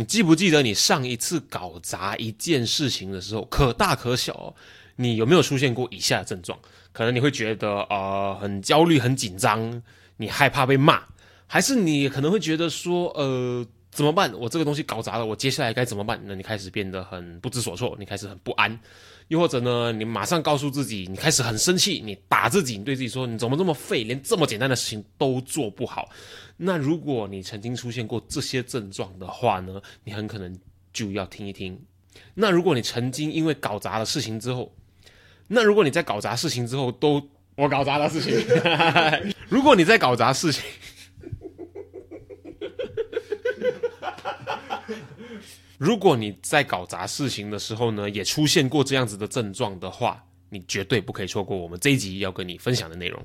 你记不记得你上一次搞砸一件事情的时候，可大可小，你有没有出现过以下的症状？可能你会觉得呃很焦虑、很紧张，你害怕被骂，还是你可能会觉得说呃怎么办？我这个东西搞砸了，我接下来该怎么办？那你开始变得很不知所措，你开始很不安，又或者呢，你马上告诉自己，你开始很生气，你打自己，你对自己说你怎么这么废，连这么简单的事情都做不好。那如果你曾经出现过这些症状的话呢，你很可能就要听一听。那如果你曾经因为搞砸了事情之后，那如果你在搞砸事情之后都我搞砸了事情，如果你在搞砸事情，如果你在搞砸事情的时候呢，也出现过这样子的症状的话，你绝对不可以错过我们这一集要跟你分享的内容。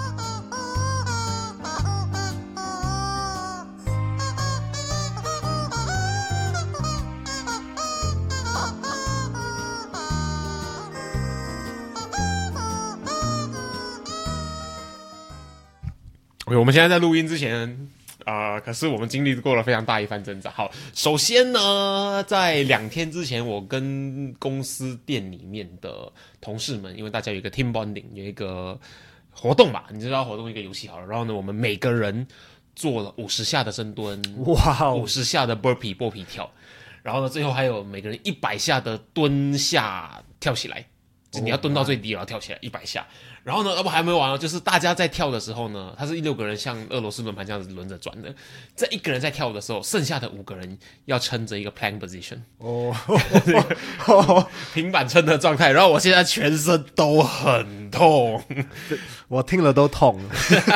OK，我们现在在录音之前啊、可是我们经历过了非常大一番挣扎。好，首先呢，在两天之前，我跟公司店里面的同事们，因为大家有一个 team bonding，有一个活动吧，你知道活动一个游戏好了，然后呢，我们每个人做了五十下的深蹲，哇哦，五十下的 burpee 波皮跳，然后呢，最后还有每个人一百下的蹲下跳起来，就你要蹲到最低，然后跳起来一百下。然后呢，要不还没完哦，就是大家在跳的时候呢，他是一六个人像俄罗斯轮盘这样子轮着转的，这一个人在跳的时候，剩下的五个人要撑着一个 plank position 哦，平板撑的状态。然后我现在全身都很痛，我听了都痛。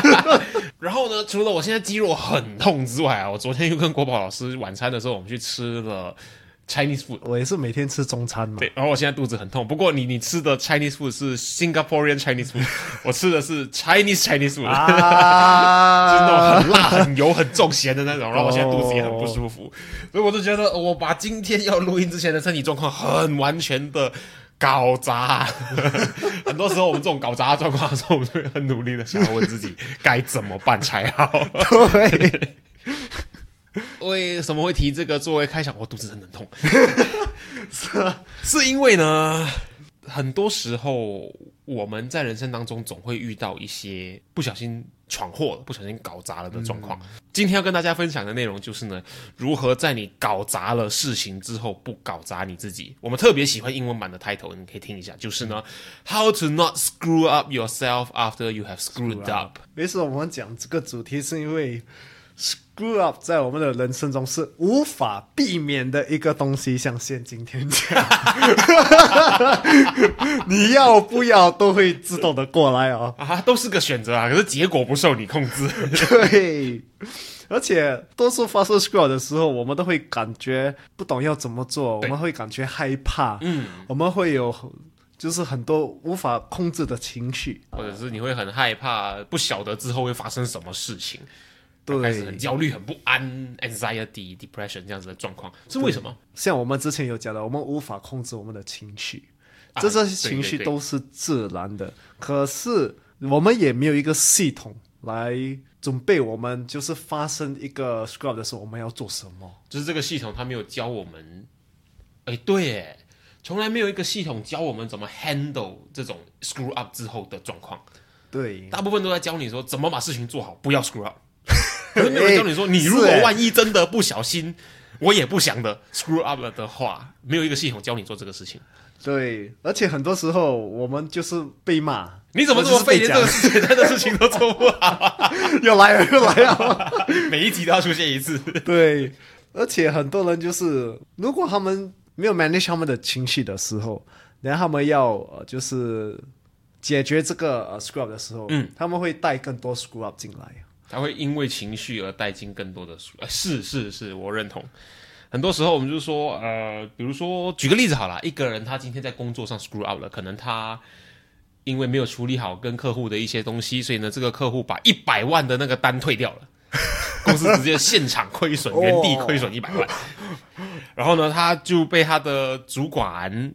然后呢，除了我现在肌肉很痛之外啊，我昨天又跟国宝老师晚餐的时候，我们去吃了 Chinese food。我也是每天吃中餐嘛。对，然后我现在肚子很痛。不过你你吃的 Chinese food 是 Singaporean Chinese food，我吃的是 Chinese Chinese food，、就是那种啊，很辣、很油、很重咸的那种。然后我现在肚子也很不舒服，所以我就觉得我把今天要录音之前的身体状况很完全的搞砸。很多时候我们这种搞砸的状况的时候，我们就会很努力的想要问自己该怎么办才好。对，为什么会提这个作为开场？我肚子真的很痛，是是因为呢，很多时候我们在人生当中总会遇到一些不小心闯祸了、不小心搞砸了的状况。今天要跟大家分享的内容就是呢，如何在你搞砸了事情之后不搞砸你自己。我们特别喜欢英文版的 title，你可以听一下，就是呢，How to not screw up yourself after you have screwed up。没事，我们讲这个主题是因为 screw up 在我们的人生中是无法避免的一个东西，像现今天这样，你要不要都会自动的过来哦。啊，都是个选择啊，可是结果不受你控制。对，而且多数发生 screw up 的时候，我们都会感觉不懂要怎么做，我对们会感觉害怕，嗯，我们会有就是很多无法控制的情绪。或者是你会很害怕，不晓得之后会发生什么事情，对开始很焦虑、很不安，anxiety、depression 这样子的状况，是为什么？像我们之前有讲的，我们无法控制我们的情绪，啊这些情绪对对对都是自然的。可是我们也没有一个系统来准备我们，就是发生一个 screw up 的时候，我们要做什么？就是这个系统它没有教我们，哎，对，哎，从来没有一个系统教我们怎么 handle 这种 screw up 之后的状况，对，大部分都在教你说怎么把事情做好，不要 screw up。可是没有人教你说，你如果万一真的不小心，我也不想的 screw up 了的话，没有一个系统教你做这个事情。对，而且很多时候我们就是被骂，你怎么这么废，连这个事简单的事情都做不好？又来了又来了？每一集都要出现一次。对，而且很多人就是，如果他们没有 manage 他们的情绪的时候，然后他们要呃就是解决这个呃 screw up 的时候，嗯，他们会带更多 screw up 进来。他会因为情绪而带进更多的书。呃，是是是，我认同。很多时候我们就说，呃，比如说举个例子好了，一个人他今天在工作上 screw up 了，可能他因为没有处理好跟客户的一些东西，所以呢，这个客户把一百万的那个单退掉了，公司直接现场亏损，原地亏损一百万。然后呢，他就被他的主管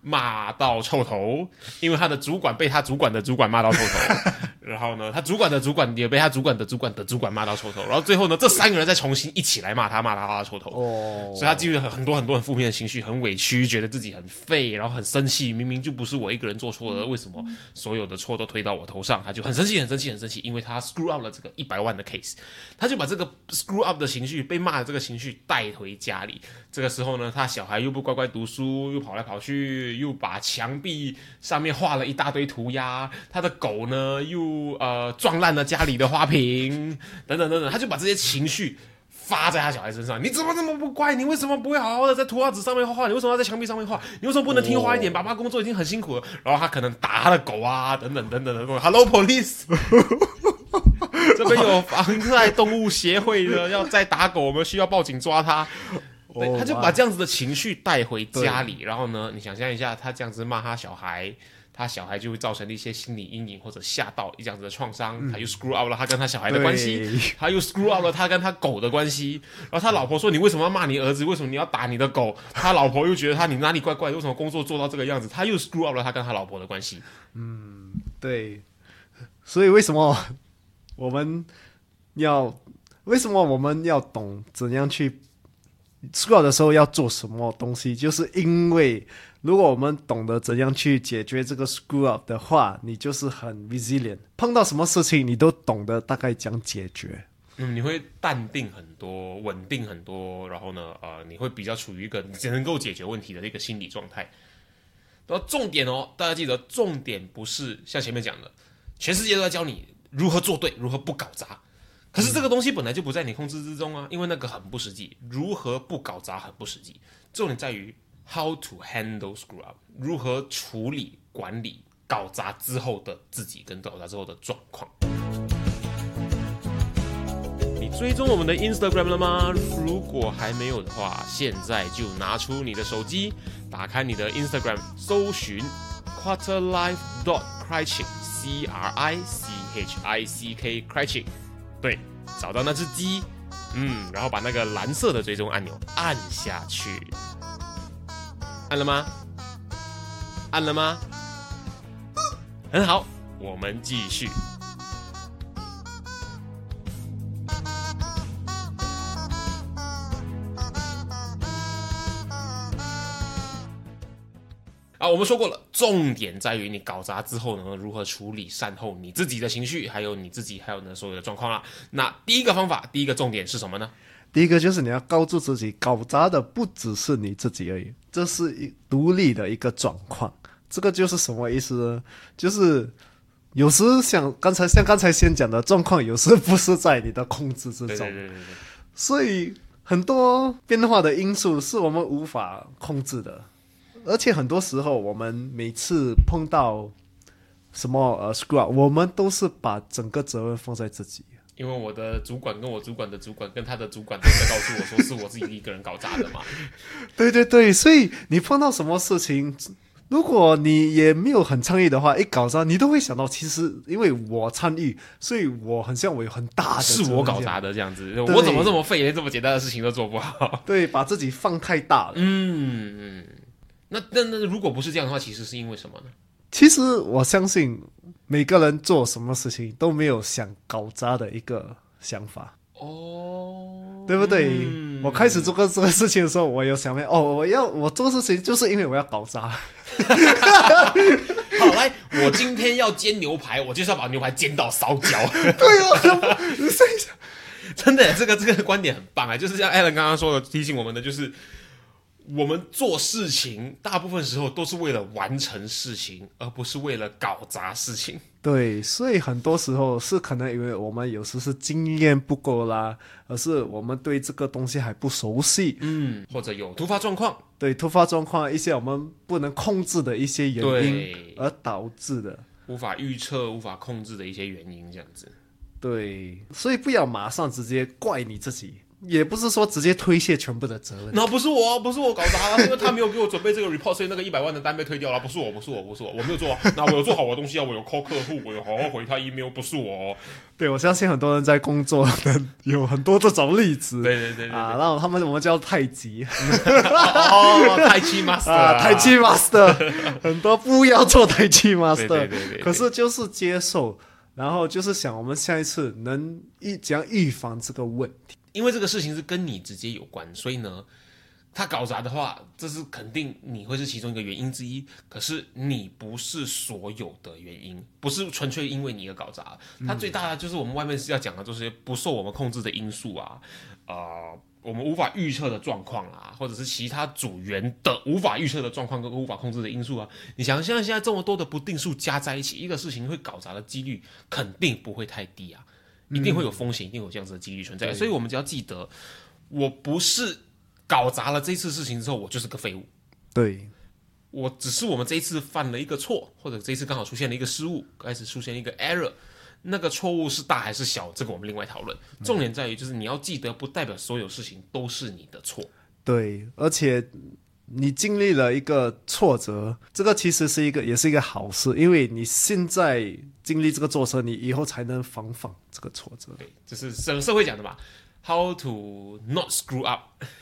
骂到臭头，因为他的主管被他主管的主管骂到臭头。然后呢，他主管的主管也被他主管的主管的主管骂到臭头，然后最后呢，这三个人再重新一起来骂他，骂他，骂他臭头。哦，所以他基于很很多很多很负面的情绪，很委屈，觉得自己很废，然后很生气，明明就不是我一个人做错的，为什么所有的错都推到我头上？他就很生气，很生气，很生气，因为他 screw up 了这个一百万的 case，他就把这个 screw up 的情绪，被骂的这个情绪带回家里。这个时候呢，他小孩又不乖乖读书，又跑来跑去，又把墙壁上面画了一大堆涂鸦，他的狗呢又。呃，撞烂了家里的花瓶，等等等等，他就把这些情绪发在他小孩身上。你怎么这么不乖？你为什么不会好好的在图画纸上面画画？你为什么要在墙壁上面画？你为什么不能听话一点？爸爸工作已经很辛苦了。然后他可能打他的狗啊，等等等等等等。Hello police，这边有防害动物协会的要再打狗，我们需要报警抓他。对，他就把这样子的情绪带回家里，然后呢，你想象一下，他这样子骂他小孩。他小孩就会造成了一些心理阴影或者吓到这样子的创伤，他又 screw out 了他跟他小孩的关系，他又 screw out 了他跟他狗的关系。然后他老婆说：“你为什么要骂你儿子？为什么你要打你的狗？”他老婆又觉得他你哪里怪怪？为什么工作做到这个样子？他又 screw out 了他跟他老婆的关系。嗯，对。所以为什么我们要为什么我们要懂怎样去 screw out 的时候要做什么东西？就是因为。如果我们懂得怎样去解决这个 screw up 的话，你就是很 resilient。碰到什么事情，你都懂得大概讲解决。嗯，你会淡定很多，稳定很多，然后呢，呃，你会比较处于一个只能够解决问题的一个心理状态。然后重点哦，大家记得，重点不是像前面讲的，全世界都在教你如何做对，如何不搞砸。可是这个东西本来就不在你控制之中啊，因为那个很不实际。如何不搞砸很不实际，重点在于。How to handle screw up？如何处理管理搞砸之后的自己跟搞砸之后的状况？你追踪我们的 Instagram 了吗？如果还没有的话，现在就拿出你的手机，打开你的 Instagram，搜寻 quarterlife dot criching，C R I C H I C K criching，对，找到那只鸡，嗯，然后把那个蓝色的追踪按钮按下去。按了吗？按了吗？很好，我们继续。啊，我们说过了，重点在于你搞砸之后呢，如何处理善后你自己的情绪，还有你自己还有呢所有的状况啦。那第一个方法，第一个重点是什么呢？第一个就是你要告诉自己，搞砸的不只是你自己而已，这是一独立的一个状况。这个就是什么意思呢？就是有时像刚才像刚才先讲的状况，有时不是在你的控制之中，所以很多变化的因素是我们无法控制的。而且很多时候，我们每次碰到什么呃 screw up，我们都是把整个责任放在自己。因为我的主管跟我主管的主管跟他的主管都在告诉我说是我自己一个人搞砸的嘛。对对对，所以你碰到什么事情，如果你也没有很参与的话，一搞砸你都会想到，其实因为我参与，所以我很像我有很大的是我搞砸的这样子，我怎么这么废，连这么简单的事情都做不好？对，把自己放太大了。嗯嗯，那那那如果不是这样的话，其实是因为什么呢？其实我相信每个人做什么事情都没有想搞砸的一个想法哦，对不对？我开始做个这个事情的时候，我有想过哦，我要我做事情就是因为我要搞砸。好来，我今天要煎牛排，我就是要把牛排煎到烧焦。对哦，真的，这个这个观点很棒啊！就是像艾伦刚刚说的，提醒我们的就是。我们做事情大部分时候都是为了完成事情，而不是为了搞砸事情。对，所以很多时候是可能因为我们有时是经验不够啦，而是我们对这个东西还不熟悉，嗯，或者有突发状况，对突发状况一些我们不能控制的一些原因而导致的，无法预测、无法控制的一些原因，这样子。对，所以不要马上直接怪你自己。也不是说直接推卸全部的责任。那不是我，不是我搞砸了，因为他没有给我准备这个 report，所以那个一百万的单被推掉了。不是我，不是我，不是我，我没有做啊。那我有做好我的东西啊，我有 call 客户，我有好好回他 email，不是我。对，我相信很多人在工作的有很多这种例子。对对对对啊，然后他们我们叫太极哦，太极 master，啊，太极 master，很多不要做太极 master，对对对对对可是就是接受，然后就是想我们下一次能预怎样预防这个问题。因为这个事情是跟你直接有关，所以呢，他搞砸的话，这是肯定你会是其中一个原因之一。可是你不是所有的原因，不是纯粹因为你而搞砸。它最大的就是我们外面是要讲的，就是不受我们控制的因素啊，呃，我们无法预测的状况啊，或者是其他组员的无法预测的状况跟无法控制的因素啊。你想，像现在这么多的不定数加在一起，一个事情会搞砸的几率肯定不会太低啊。一定会有风险，一定有这样子的几率存在，所以我们只要记得，我不是搞砸了这次事情之后，我就是个废物。对，我只是我们这一次犯了一个错，或者这一次刚好出现了一个失误，开始出现一个 error，那个错误是大还是小，这个我们另外讨论。重点在于就是你要记得，不代表所有事情都是你的错。对，而且你经历了一个挫折，这个其实是一个也是一个好事，因为你现在经历这个挫折，你以后才能防范这个挫折。对，这是社社会讲的嘛，How to not screw up，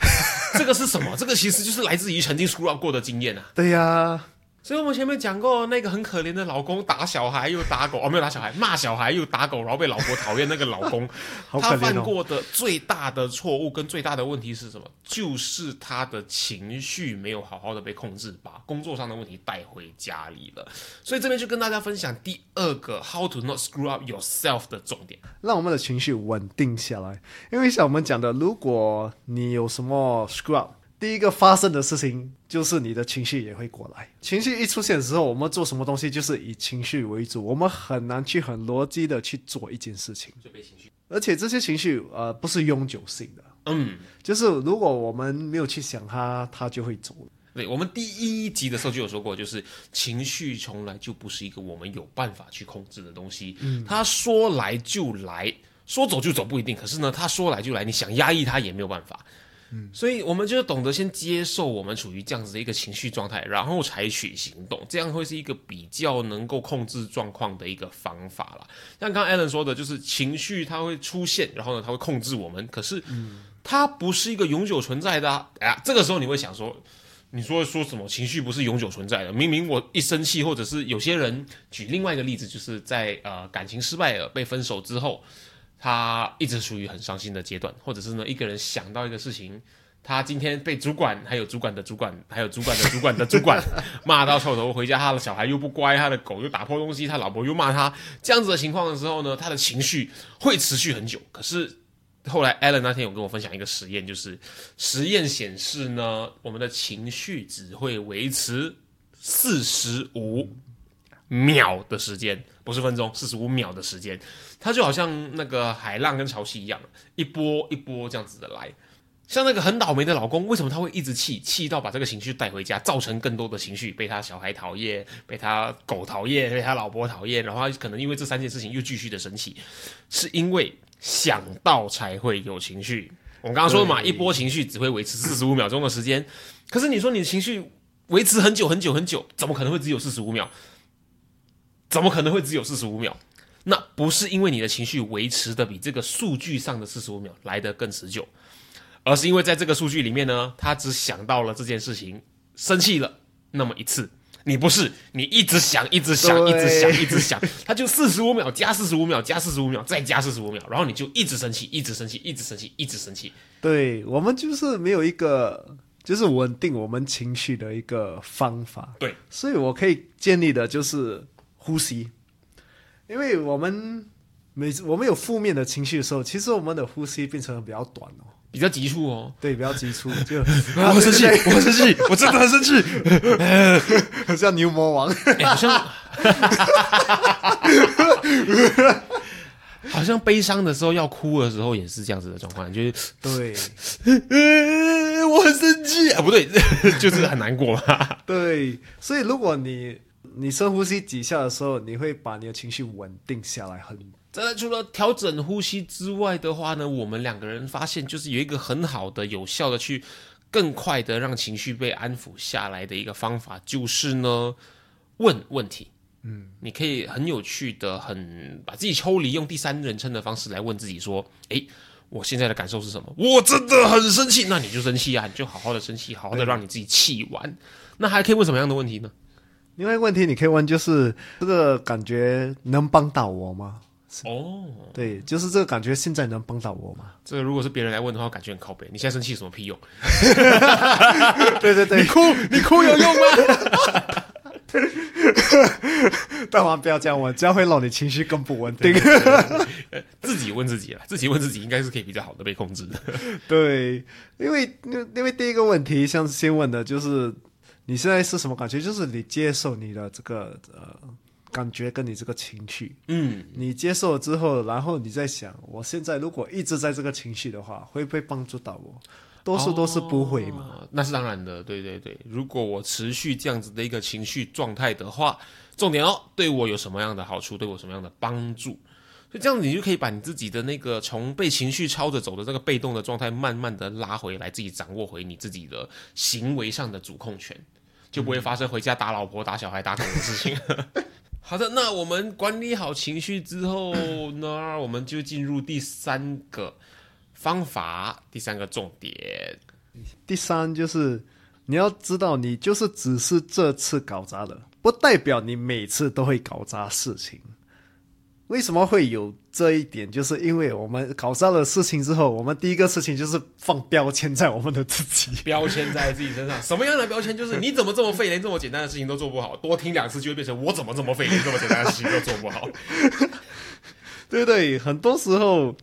这个是什么？这个其实就是来自于曾经 screw up 过的经验啊。对呀、所以我们前面讲过，那个很可怜的老公打小孩又打狗，哦，没有打小孩，骂小孩又打狗，然后被老婆讨厌那个老公，他犯过的最大的错误跟最大的问题是什么？就是他的情绪没有好好的被控制，把工作上的问题带回家里了。所以这边就跟大家分享第二个 how to not screw up yourself 的重点。让我们的情绪稳定下来。因为像我们讲的，如果你有什么 screw up，第一个发生的事情就是你的情绪也会过来。情绪一出现的时候，我们做什么东西就是以情绪为主，我们很难去很逻辑的去做一件事情。就被情绪，而且这些情绪呃不是永久性的，嗯，就是如果我们没有去想它，它就会走了。对，我们第一集的时候就有说过，就是情绪从来就不是一个我们有办法去控制的东西。嗯，它说来就来，说走就走不一定。可是呢，它说来就来，你想压抑它也没有办法。嗯，所以我们就懂得先接受我们处于这样子的一个情绪状态，然后采取行动，这样会是一个比较能够控制状况的一个方法啦。像刚刚 Alan 说的，就是情绪它会出现，然后呢，它会控制我们，可是它不是一个永久存在的啊。这个时候你会想说，你说说什么情绪不是永久存在的？明明我一生气，或者是有些人举另外一个例子，就是在呃感情失败了、被分手之后，他一直处于很伤心的阶段，或者是呢一个人想到一个事情，他今天被主管、还有主管的主管、还有主管的主管的主管 骂到臭头，回家他的小孩又不乖，他的狗又打破东西，他老婆又骂他，这样子的情况的时候呢，他的情绪会持续很久，可是。后来，Alan 那天有跟我分享一个实验，就是实验显示呢，我们的情绪只会维持四十五秒的时间，不是分钟，四十五秒的时间。它就好像那个海浪跟潮汐一样，一波一波这样子的来。像那个很倒霉的老公，为什么他会一直气，气到把这个情绪带回家，造成更多的情绪，被他小孩讨厌，被他狗讨厌，被他老婆讨厌，然后他可能因为这三件事情又继续的生气，是因为想到才会有情绪。我们刚刚说的嘛，一波情绪只会维持四十五秒钟的时间，可是你说你的情绪维持很久很久很久，怎么可能会只有四十五秒？怎么可能会只有四十五秒？那不是因为你的情绪维持的比这个数据上的四十五秒来得更持久，而是因为在这个数据里面呢，他只想到了这件事情，生气了那么一次。你不是，你一直想，一直想，一直想，一直想，他就四十五秒加四十五秒加四十五秒再加四十五秒，然后你就一直生气，一直生气，一直生气，一直生气。对我们就是没有一个就是稳定我们情绪的一个方法。对，所以我可以建立的就是呼吸，因为我们每次我们有负面的情绪的时候，其实我们的呼吸变成得比较短哦，比较急促哦，对，比较急促，就 我很生气，我很生气，我真的很生气。很像牛魔王。哎好像 好像悲伤的时候要哭的时候也是这样子的状况，就是对呃我很生气啊，不对，就是很难过嘛。对，所以如果你你深呼吸几下的时候，你会把你的情绪稳定下来很再来，除了调整呼吸之外的话呢，我们两个人发现就是有一个很好的、有效的去更快的让情绪被安抚下来的一个方法，就是呢问问题。嗯，你可以很有趣的、很把自己抽离，用第三人称的方式来问自己说：“诶，我现在的感受是什么？我真的很生气，那你就生气啊，你就好好的生气，好好的让你自己气完。那还可以问什么样的问题呢？另外一个问题你可以问就是这个感觉能帮到我吗？哦，对，就是这个感觉现在能帮到我吗？这个如果是别人来问的话，感觉很靠背。你现在生气什么屁用？对对对，你哭，你哭有用吗？大王不要这样问，这样会让你情绪更不稳定。自己问自己了，自己问自己应该是可以比较好的被控制的。对，因为因因为第一个问题，像先问的就是你现在是什么感觉？就是你接受你的这个呃感觉跟你这个情绪，嗯，你接受了之后，然后你在想，我现在如果一直在这个情绪的话，会不会帮助到我？多数都是不会嘛。哦那是当然的，对对对。如果我持续这样子的一个情绪状态的话，重点哦，对我有什么样的好处，对我什么样的帮助？所以这样子你就可以把你自己的那个从被情绪操着走的这个被动的状态，慢慢的拉回来，自己掌握回你自己的行为上的主控权，就不会发生回家打老婆、打小孩、打狗的事情。好的，那我们管理好情绪之后呢，我们就进入第三个方法，第三个重点。第三就是你要知道，你就是只是这次搞砸了，不代表你每次都会搞砸事情。为什么会有这一点？就是因为我们搞上了事情之后，我们第一个事情就是放标签在我们的自己。标签在自己身上，什么样的标签？就是你怎么这么废，连这么简单的事情都做不好。多听两次就会变成我怎么这么废，连这么简单的事情都做不好。对对，很多时候，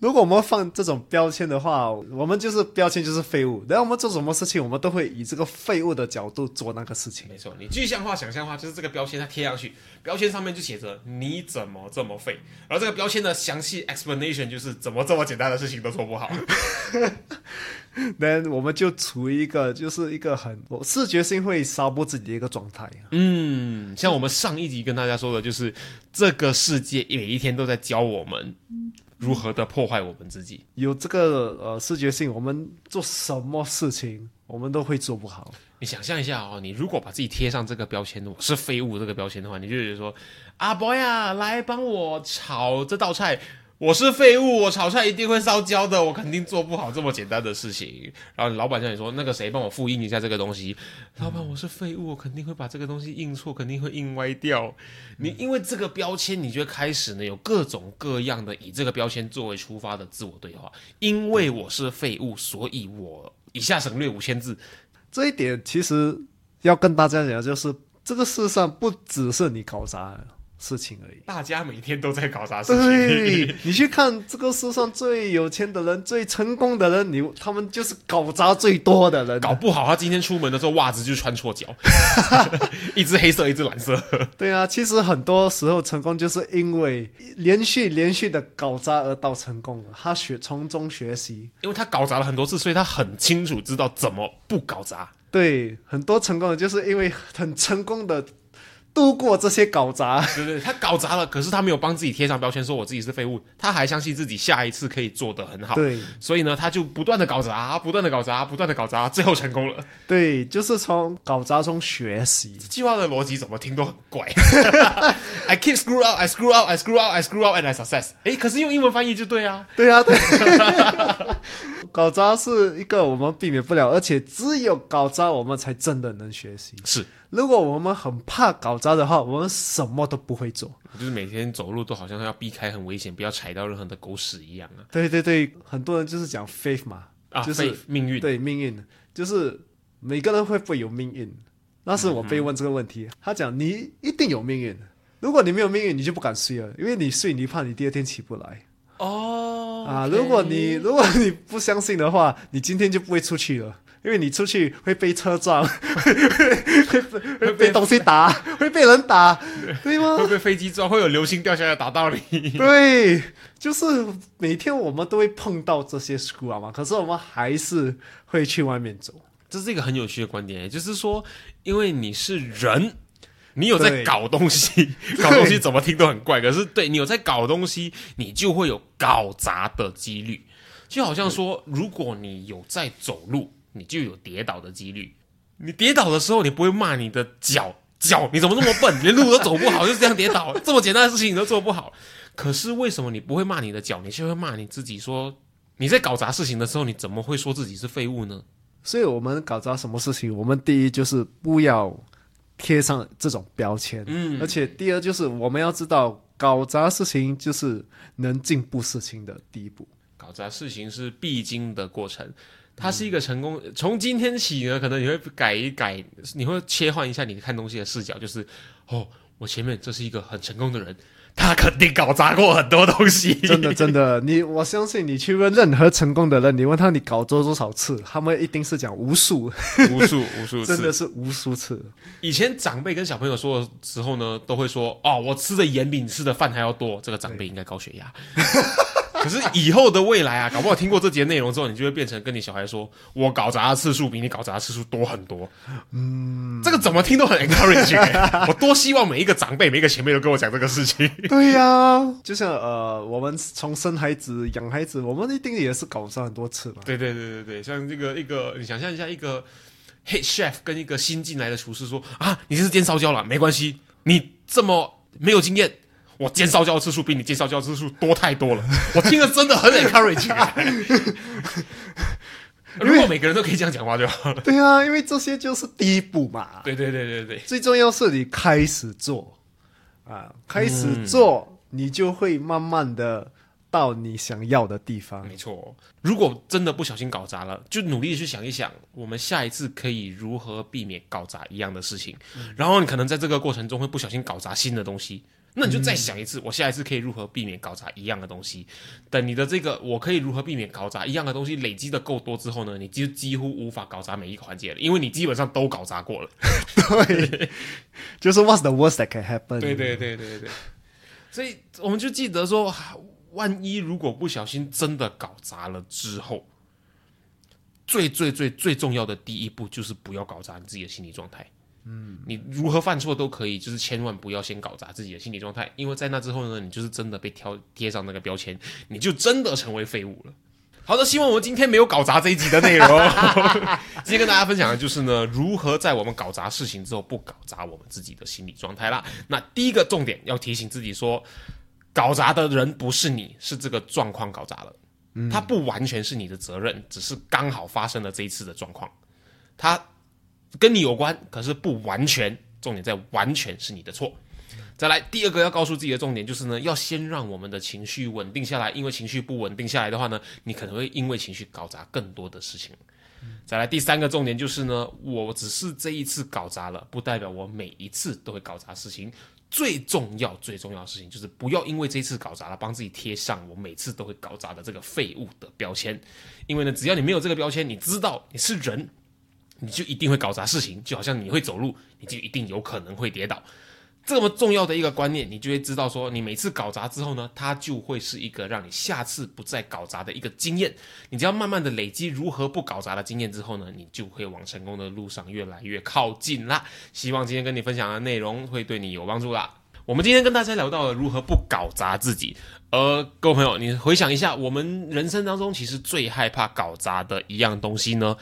如果我们放这种标签的话，我们就是标签就是废物。然后我们做什么事情，我们都会以这个废物的角度做那个事情。没错，你具象化、想象化，就是这个标签它贴上去，标签上面就写着你怎么这么废，然后这个标签的详细 explanation 就是怎么这么简单的事情都做不好。那我们就处于一个就是一个很我视觉性会烧不自己的一个状态。嗯，像我们上一集跟大家说的，就是这个世界每一天都在教我们如何的破坏我们自己。有这个呃视觉性，我们做什么事情我们都会做不好。你想象一下哦，你如果把自己贴上这个标签，我是废物这个标签的话，你就觉得说，阿 boy 啊，来帮我炒这道菜。我是废物，我炒菜一定会烧焦的，我肯定做不好这么简单的事情。然后老板叫你说，那个谁帮我复印一下这个东西。老板，我是废物，我肯定会把这个东西印错，肯定会印歪掉。你因为这个标签，你就开始呢有各种各样的以这个标签作为出发的自我对话。因为我是废物，所以我以下省略五千字。这一点其实要跟大家讲，就是这个世上不只是你搞砸事情而已，大家每天都在搞啥事情？对，你去看这个世上最有钱的人、最成功的人，你他们就是搞砸最多的人。搞不好他今天出门的时候袜子就穿错脚，一只黑色，一只蓝色。对啊，其实很多时候成功就是因为连续连续的搞砸而到成功了，他学从中学习，因为他搞砸了很多次，所以他很清楚知道怎么不搞砸。对，很多成功的就是因为很成功的。度过这些搞砸，对对，他搞砸了，可是他没有帮自己贴上标签，说我自己是废物，他还相信自己下一次可以做得很好，对，所以呢，他就不断的搞砸，不断的搞砸，不断的搞砸，最后成功了。对，就是从搞砸中学习。这句话的逻辑怎么听都很怪。I keep screw up, I screw up, I screw up, I screw up, and I success。哎，可是用英文翻译就对啊。对啊，对。搞砸是一个我们避免不了，而且只有搞砸我们才真的能学习。是。如果我们很怕搞砸的话，我们什么都不会做，就是每天走路都好像要避开很危险，不要踩到任何的狗屎一样啊。对对对，很多人就是讲 faith 嘛，啊，就是命运，对命运，就是每个人会不会有命运？那是我被问这个问题，他讲你一定有命运，如果你没有命运，你就不敢睡了，因为你睡你怕你第二天起不来。哦，啊，如果你如果你不相信的话，你今天就不会出去了。因为你出去会被车撞，会会被东西打，会被人打，对吗？会被飞机撞，会有流星掉下来打到你。对，就是每天我们都会碰到这些 school 嘛，可是我们还是会去外面走。这是一个很有趣的观点，就是说，因为你是人。你有在搞东西，搞东西怎么听都很怪，可是对你有在搞东西，你就会有搞砸的几率。就好像说，如果你有在走路，你就有跌倒的几率。你跌倒的时候，你不会骂你的脚，脚你怎么那么笨，连路都走不好，就这样跌倒，这么简单的事情你都做不好。可是为什么你不会骂你的脚，你却会骂你自己说？你在搞砸事情的时候，你怎么会说自己是废物呢？所以我们搞砸什么事情，我们第一就是不要贴上这种标签，嗯而且第二就是我们要知道，搞砸事情就是能进步事情的第一步。搞砸事情是必经的过程，它是一个成功。从今天起呢，可能你会改一改，你会切换一下你看东西的视角，就是哦，我前面这是一个很成功的人，他肯定搞砸过很多东西，真的，真的，你我相信你去问任何成功的人，你问他你搞做多少次，他们一定是讲无数，无数无数次。真的是无数次。以前长辈跟小朋友说的时候呢，都会说哦，我吃的盐比你吃的饭还要多，这个长辈应该高血压。可是以后的未来啊，搞不好听过这节内容之后，你就会变成跟你小孩说，我搞砸的次数比你搞砸的次数多很多。嗯，这个怎么听都很 encouraging、欸。我多希望每一个长辈、每一个前辈都跟我讲这个事情。对呀、就像呃，我们从生孩子、养孩子，我们一定也是搞砸很多次嘛。对对对对对，像这个一个，你想象一下，一个 head chef 跟一个新进来的厨师说啊，你这是煎烧焦了，没关系，你这么没有经验。我煎烧焦的次数比你煎烧焦的次数多太多了，我听了真的很 encouraging 欸、如果每个人都可以这样讲话就好了。对啊、因为这些就是第一步嘛。对对对对对，最重要是你开始做啊，开始做，你就会慢慢的到你想要的地方。没错。如果真的不小心搞砸了，就努力去想一想，我们下一次可以如何避免搞砸一样的事情。然后你可能在这个过程中会不小心搞砸新的东西，那你就再想一次，我下一次可以如何避免搞砸一样的东西。等你的这个我可以如何避免搞砸一样的东西累积的够多之后呢，你就几乎无法搞砸每一个环节了，因为你基本上都搞砸过了。对，就是 What's the worst that can happen？对对对对对，所以我们就记得说，万一如果不小心真的搞砸了之后，最最最最重要的第一步就是不要搞砸你自己的心理状态。嗯，你如何犯错都可以，就是千万不要先搞砸自己的心理状态，因为在那之后呢，你就是真的被挑贴上那个标签，你就真的成为废物了。好的，希望我们今天没有搞砸这一集的内容。今天跟大家分享的就是呢，如何在我们搞砸事情之后不搞砸我们自己的心理状态啦。那第一个重点要提醒自己说，搞砸的人不是你，是这个状况搞砸了。它不完全是你的责任，只是刚好发生了这一次的状况，它跟你有关，可是不完全，重点在完全是你的错。再来，第二个要告诉自己的重点就是呢，要先让我们的情绪稳定下来，因为情绪不稳定下来的话呢，你可能会因为情绪搞砸更多的事情。再来，第三个重点就是呢，我只是这一次搞砸了，不代表我每一次都会搞砸事情。最重要、最重要的事情就是不要因为这次搞砸了，帮自己贴上我每次都会搞砸的这个废物的标签。因为呢，只要你没有这个标签，你知道你是人，你就一定会搞砸事情。就好像你会走路，你就一定有可能会跌倒。这么重要的一个观念，你就会知道说，你每次搞砸之后呢，它就会是一个让你下次不再搞砸的一个经验。你只要慢慢的累积如何不搞砸的经验之后呢，你就会往成功的路上越来越靠近啦。希望今天跟你分享的内容会对你有帮助啦。我们今天跟大家聊到了如何不搞砸自己，而各位朋友，你回想一下，我们人生当中其实最害怕搞砸的一样东西呢，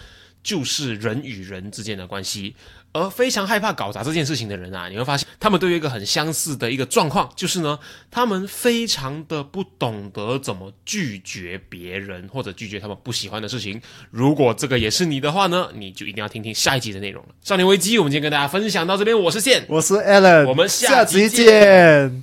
就是人与人之间的关系。而非常害怕搞砸这件事情的人啊，你会发现他们都有一个很相似的一个状况，就是呢，他们非常的不懂得怎么拒绝别人或者拒绝他们不喜欢的事情。如果这个也是你的话呢，你就一定要听听下一集的内容了。少年危机，我们今天跟大家分享到这边，我是线，我是 Alan，我们下集见